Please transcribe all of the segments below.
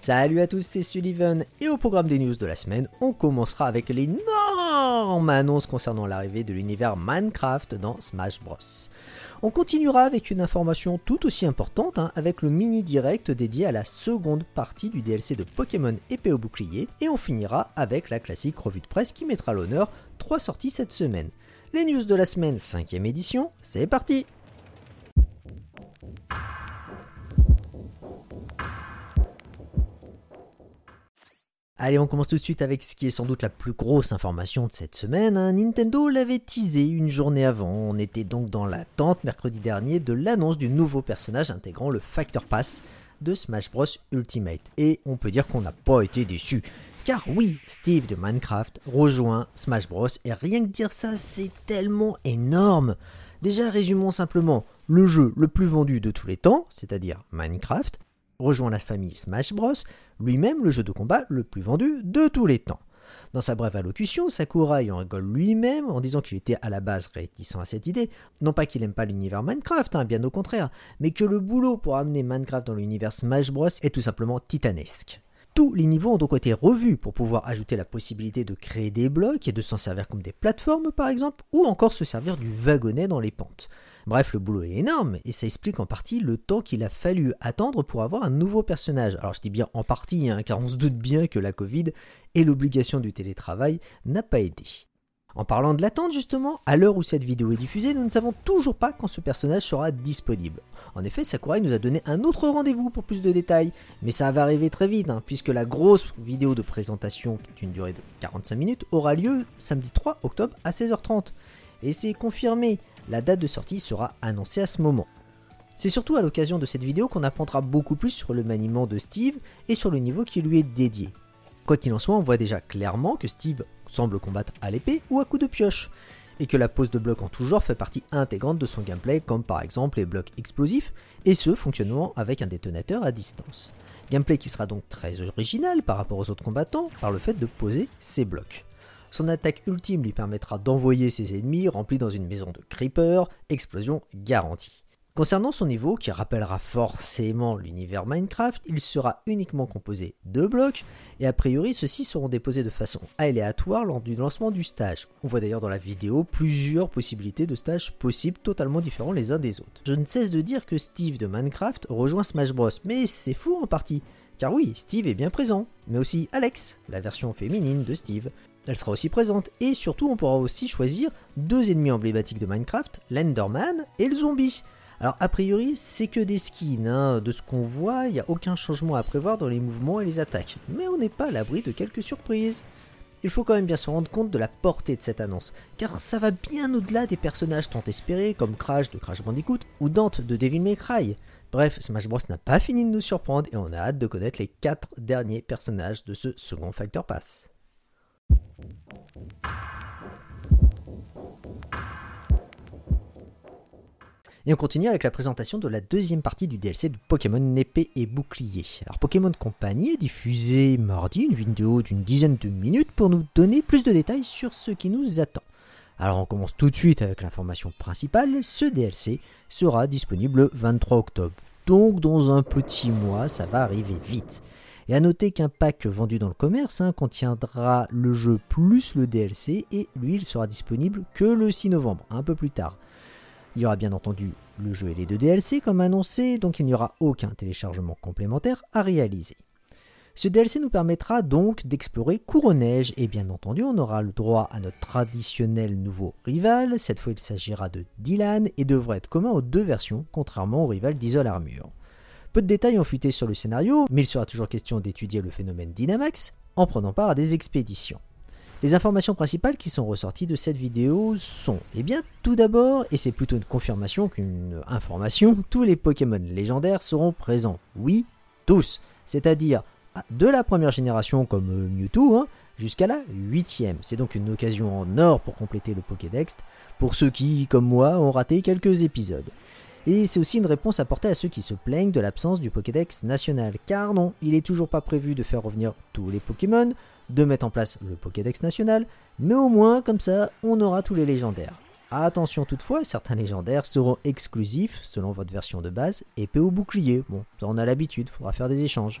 Salut à tous, c'est Sullivan. Et au programme des news de la semaine, on commencera avec l'énorme annonce concernant l'arrivée de l'univers Minecraft dans Smash Bros. On continuera avec une information tout aussi importante, hein, avec le mini direct dédié à la seconde partie du DLC de Pokémon épée au bouclier, et on finira avec la classique revue de presse qui mettra l'honneur trois sorties cette semaine. Les news de la semaine, 5 édition, c'est parti Allez, on commence tout de suite avec ce qui est sans doute la plus grosse information de cette semaine. Hein. Nintendo l'avait teasé une journée avant. On était donc dans l'attente mercredi dernier de l'annonce du nouveau personnage intégrant le Factor Pass de Smash Bros Ultimate. Et on peut dire qu'on n'a pas été déçu. Car oui, Steve de Minecraft rejoint Smash Bros. Et rien que dire ça, c'est tellement énorme. Déjà, résumons simplement. Le jeu le plus vendu de tous les temps, c'est-à-dire Minecraft, rejoint la famille Smash Bros, lui-même le jeu de combat le plus vendu de tous les temps. Dans sa brève allocution, Sakurai en rigole lui-même en disant qu'il était à la base réticent à cette idée, non pas qu'il n'aime pas l'univers Minecraft, hein, bien au contraire, mais que le boulot pour amener Minecraft dans l'univers Smash Bros est tout simplement titanesque. Tous les niveaux ont donc été revus pour pouvoir ajouter la possibilité de créer des blocs et de s'en servir comme des plateformes par exemple, ou encore se servir du wagonnet dans les pentes. Bref, le boulot est énorme et ça explique en partie le temps qu'il a fallu attendre pour avoir un nouveau personnage. Alors je dis bien en partie, hein, car on se doute bien que la Covid et l'obligation du télétravail n'a pas aidé. En parlant de l'attente justement, à l'heure où cette vidéo est diffusée, nous ne savons toujours pas quand ce personnage sera disponible. En effet, Sakurai nous a donné un autre rendez-vous pour plus de détails, mais ça va arriver très vite, hein, puisque la grosse vidéo de présentation, d'une durée de 45 minutes, aura lieu samedi 3 octobre à 16h30. Et c'est confirmé, la date de sortie sera annoncée à ce moment. C'est surtout à l'occasion de cette vidéo qu'on apprendra beaucoup plus sur le maniement de Steve et sur le niveau qui lui est dédié. Quoi qu'il en soit, on voit déjà clairement que Steve semble combattre à l'épée ou à coup de pioche, et que la pose de blocs en tout genre fait partie intégrante de son gameplay, comme par exemple les blocs explosifs, et ce fonctionnant avec un détonateur à distance. Gameplay qui sera donc très original par rapport aux autres combattants par le fait de poser ces blocs. Son attaque ultime lui permettra d'envoyer ses ennemis remplis dans une maison de creepers, explosion garantie. Concernant son niveau, qui rappellera forcément l'univers Minecraft, il sera uniquement composé de blocs, et a priori ceux-ci seront déposés de façon aléatoire lors du lancement du stage. On voit d'ailleurs dans la vidéo plusieurs possibilités de stages possibles totalement différents les uns des autres. Je ne cesse de dire que Steve de Minecraft rejoint Smash Bros, mais c'est fou en partie. Car oui, Steve est bien présent, mais aussi Alex, la version féminine de Steve, elle sera aussi présente. Et surtout, on pourra aussi choisir deux ennemis emblématiques de Minecraft, l'Enderman et le zombie. Alors a priori c'est que des skins, hein. de ce qu'on voit il n'y a aucun changement à prévoir dans les mouvements et les attaques, mais on n'est pas à l'abri de quelques surprises. Il faut quand même bien se rendre compte de la portée de cette annonce, car ça va bien au-delà des personnages tant espérés comme Crash de Crash Bandicoot ou Dante de Devil May Cry. Bref, Smash Bros n'a pas fini de nous surprendre et on a hâte de connaître les 4 derniers personnages de ce second Factor Pass. Et on continue avec la présentation de la deuxième partie du DLC de Pokémon épée et bouclier. Alors Pokémon Company a diffusé mardi une vidéo d'une dizaine de minutes pour nous donner plus de détails sur ce qui nous attend. Alors on commence tout de suite avec l'information principale, ce DLC sera disponible le 23 octobre. Donc dans un petit mois, ça va arriver vite. Et à noter qu'un pack vendu dans le commerce hein, contiendra le jeu plus le DLC et lui il sera disponible que le 6 novembre, un peu plus tard. Il y aura bien entendu le jeu et les deux DLC comme annoncé, donc il n'y aura aucun téléchargement complémentaire à réaliser. Ce DLC nous permettra donc d'explorer Couronneige et bien entendu on aura le droit à notre traditionnel nouveau rival, cette fois il s'agira de Dylan et devrait être commun aux deux versions contrairement au rival d'Isol Armure. Peu de détails ont fuité sur le scénario, mais il sera toujours question d'étudier le phénomène Dynamax en prenant part à des expéditions. Les informations principales qui sont ressorties de cette vidéo sont, eh bien, tout d'abord, et c'est plutôt une confirmation qu'une information, tous les Pokémon légendaires seront présents. Oui, tous. C'est-à-dire de la première génération comme euh, Mewtwo, hein, jusqu'à la huitième. C'est donc une occasion en or pour compléter le Pokédex, pour ceux qui, comme moi, ont raté quelques épisodes. Et c'est aussi une réponse apportée à ceux qui se plaignent de l'absence du Pokédex national. Car non, il est toujours pas prévu de faire revenir tous les Pokémon, de mettre en place le Pokédex national, mais au moins comme ça, on aura tous les légendaires. Attention toutefois, certains légendaires seront exclusifs selon votre version de base, épée ou bouclier. Bon, ça on a l'habitude, faudra faire des échanges.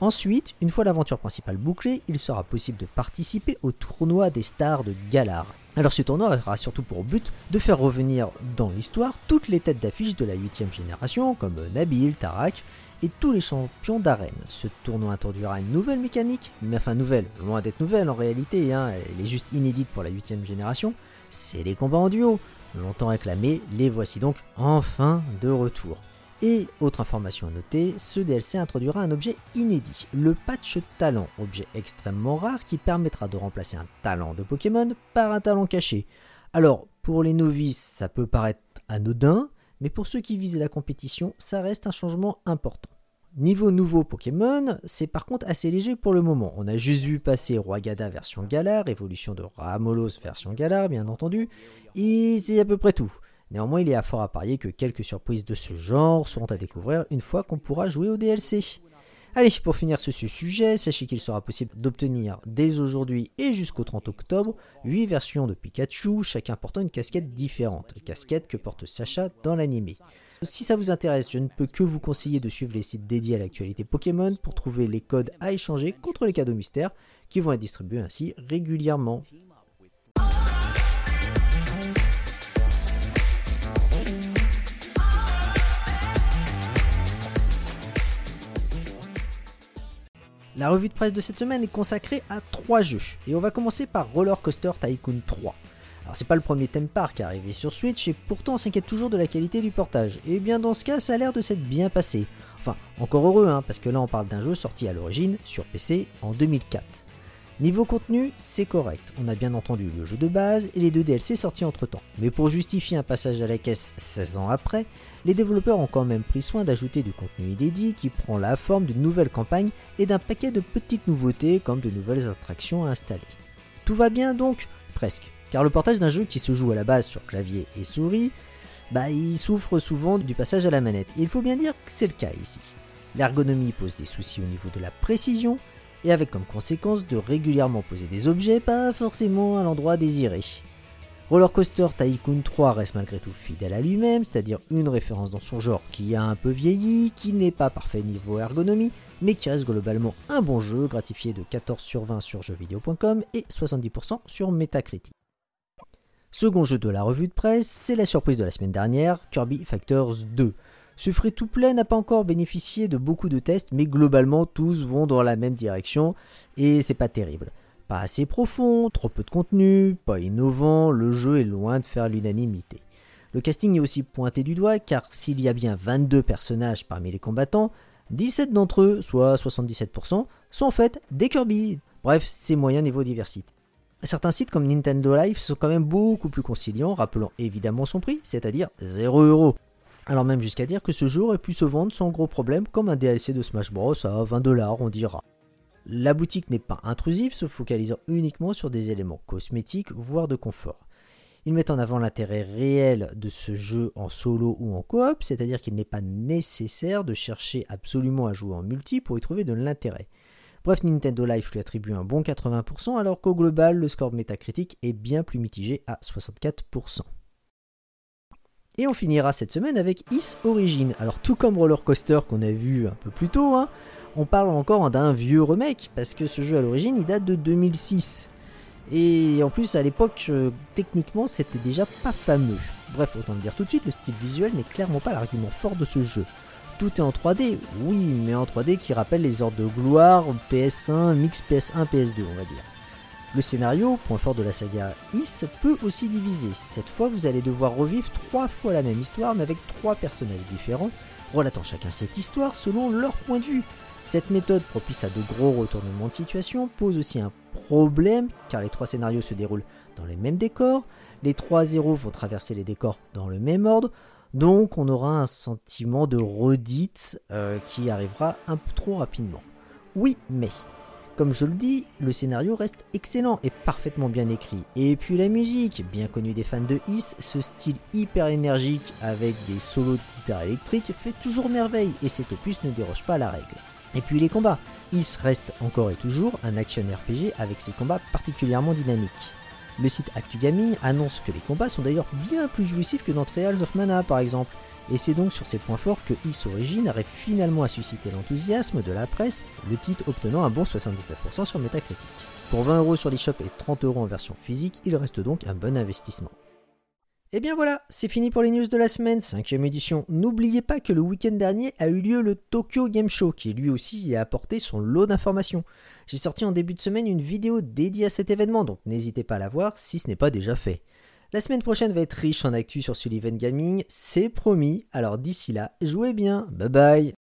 Ensuite, une fois l'aventure principale bouclée, il sera possible de participer au tournoi des stars de Galar. Alors ce tournoi aura surtout pour but de faire revenir dans l'histoire toutes les têtes d'affiche de la 8ème génération, comme Nabil, Tarak, et tous les champions d'arène. Ce tournoi introduira une nouvelle mécanique, mais enfin nouvelle, loin d'être nouvelle en réalité, hein, elle est juste inédite pour la 8ème génération, c'est les combats en duo. Longtemps réclamés, les voici donc enfin de retour. Et autre information à noter, ce DLC introduira un objet inédit, le patch talent, objet extrêmement rare qui permettra de remplacer un talent de Pokémon par un talent caché. Alors, pour les novices, ça peut paraître anodin, mais pour ceux qui visent la compétition, ça reste un changement important. Niveau nouveau Pokémon, c'est par contre assez léger pour le moment. On a juste vu passer Roi Gada version Galar, évolution de Ramolos version Galar bien entendu, et c'est à peu près tout. Néanmoins, il est à fort à parier que quelques surprises de ce genre seront à découvrir une fois qu'on pourra jouer au DLC. Allez, pour finir ce sujet, sachez qu'il sera possible d'obtenir dès aujourd'hui et jusqu'au 30 octobre 8 versions de Pikachu, chacun portant une casquette différente, casquette que porte Sacha dans l'animé. Si ça vous intéresse, je ne peux que vous conseiller de suivre les sites dédiés à l'actualité Pokémon pour trouver les codes à échanger contre les cadeaux mystères qui vont être distribués ainsi régulièrement. La revue de presse de cette semaine est consacrée à trois jeux, et on va commencer par Roller Coaster Tycoon 3. Alors c'est pas le premier theme park arrivé sur Switch, et pourtant on s'inquiète toujours de la qualité du portage, et bien dans ce cas ça a l'air de s'être bien passé. Enfin, encore heureux, hein, parce que là on parle d'un jeu sorti à l'origine sur PC en 2004. Niveau contenu, c'est correct. On a bien entendu le jeu de base et les deux DLC sortis entre temps. Mais pour justifier un passage à la caisse 16 ans après, les développeurs ont quand même pris soin d'ajouter du contenu inédit qui prend la forme d'une nouvelle campagne et d'un paquet de petites nouveautés comme de nouvelles attractions à installer. Tout va bien donc? Presque. Car le portage d'un jeu qui se joue à la base sur clavier et souris, bah il souffre souvent du passage à la manette. Et il faut bien dire que c'est le cas ici. L'ergonomie pose des soucis au niveau de la précision, et avec comme conséquence de régulièrement poser des objets pas forcément à l'endroit désiré. Roller Coaster Tycoon 3 reste malgré tout fidèle à lui-même, c'est-à-dire une référence dans son genre qui a un peu vieilli, qui n'est pas parfait niveau ergonomie, mais qui reste globalement un bon jeu, gratifié de 14 sur 20 sur jeuxvideo.com et 70% sur Metacritic. Second jeu de la revue de presse, c'est la surprise de la semaine dernière, Kirby Factors 2. Ce free-to-play n'a pas encore bénéficié de beaucoup de tests, mais globalement tous vont dans la même direction et c'est pas terrible. Pas assez profond, trop peu de contenu, pas innovant, le jeu est loin de faire l'unanimité. Le casting est aussi pointé du doigt car s'il y a bien 22 personnages parmi les combattants, 17 d'entre eux, soit 77%, sont en fait des Kirby. Bref, c'est moyen niveau diversité. Certains sites comme Nintendo Life sont quand même beaucoup plus conciliants, rappelant évidemment son prix, c'est-à-dire 0€. Alors même jusqu'à dire que ce jeu aurait pu se vendre sans gros problème comme un DLC de Smash Bros à 20 dollars on dira. La boutique n'est pas intrusive, se focalisant uniquement sur des éléments cosmétiques, voire de confort. Ils mettent en avant l'intérêt réel de ce jeu en solo ou en coop, c'est-à-dire qu'il n'est pas nécessaire de chercher absolument à jouer en multi pour y trouver de l'intérêt. Bref, Nintendo Life lui attribue un bon 80%, alors qu'au global, le score métacritique est bien plus mitigé à 64%. Et on finira cette semaine avec Is Origin. Alors tout comme Roller Coaster qu'on a vu un peu plus tôt, hein, on parle encore d'un vieux remake, parce que ce jeu à l'origine il date de 2006. Et en plus à l'époque, euh, techniquement c'était déjà pas fameux. Bref, autant le dire tout de suite, le style visuel n'est clairement pas l'argument fort de ce jeu. Tout est en 3D, oui, mais en 3D qui rappelle les ordres de gloire PS1, mix PS1, PS2 on va dire. Le scénario, point fort de la saga Is, peut aussi diviser. Cette fois, vous allez devoir revivre trois fois la même histoire, mais avec trois personnages différents, relatant chacun cette histoire selon leur point de vue. Cette méthode, propice à de gros retournements de situation, pose aussi un problème, car les trois scénarios se déroulent dans les mêmes décors, les trois héros vont traverser les décors dans le même ordre, donc on aura un sentiment de redite euh, qui arrivera un peu trop rapidement. Oui, mais Comme je le dis, le scénario reste excellent et parfaitement bien écrit. Et puis la musique, bien connue des fans de Is, ce style hyper énergique avec des solos de guitare électrique fait toujours merveille et cet opus ne déroge pas à la règle. Et puis les combats. Is reste encore et toujours un action RPG avec ses combats particulièrement dynamiques. Le site ActuGaming annonce que les combats sont d'ailleurs bien plus jouissifs que dans Trials of Mana par exemple, et c'est donc sur ces points forts que Is Origin arrive finalement à susciter l'enthousiasme de la presse, le titre obtenant un bon 79% sur Metacritic. Pour 20 euros sur l'eShop et 30 euros en version physique, il reste donc un bon investissement. Et bien voilà, c'est fini pour les news de la semaine, 5 édition. N'oubliez pas que le week-end dernier a eu lieu le Tokyo Game Show, qui lui aussi y a apporté son lot d'informations. J'ai sorti en début de semaine une vidéo dédiée à cet événement, donc n'hésitez pas à la voir si ce n'est pas déjà fait. La semaine prochaine va être riche en actu sur Sullivan Gaming, c'est promis, alors d'ici là, jouez bien, bye bye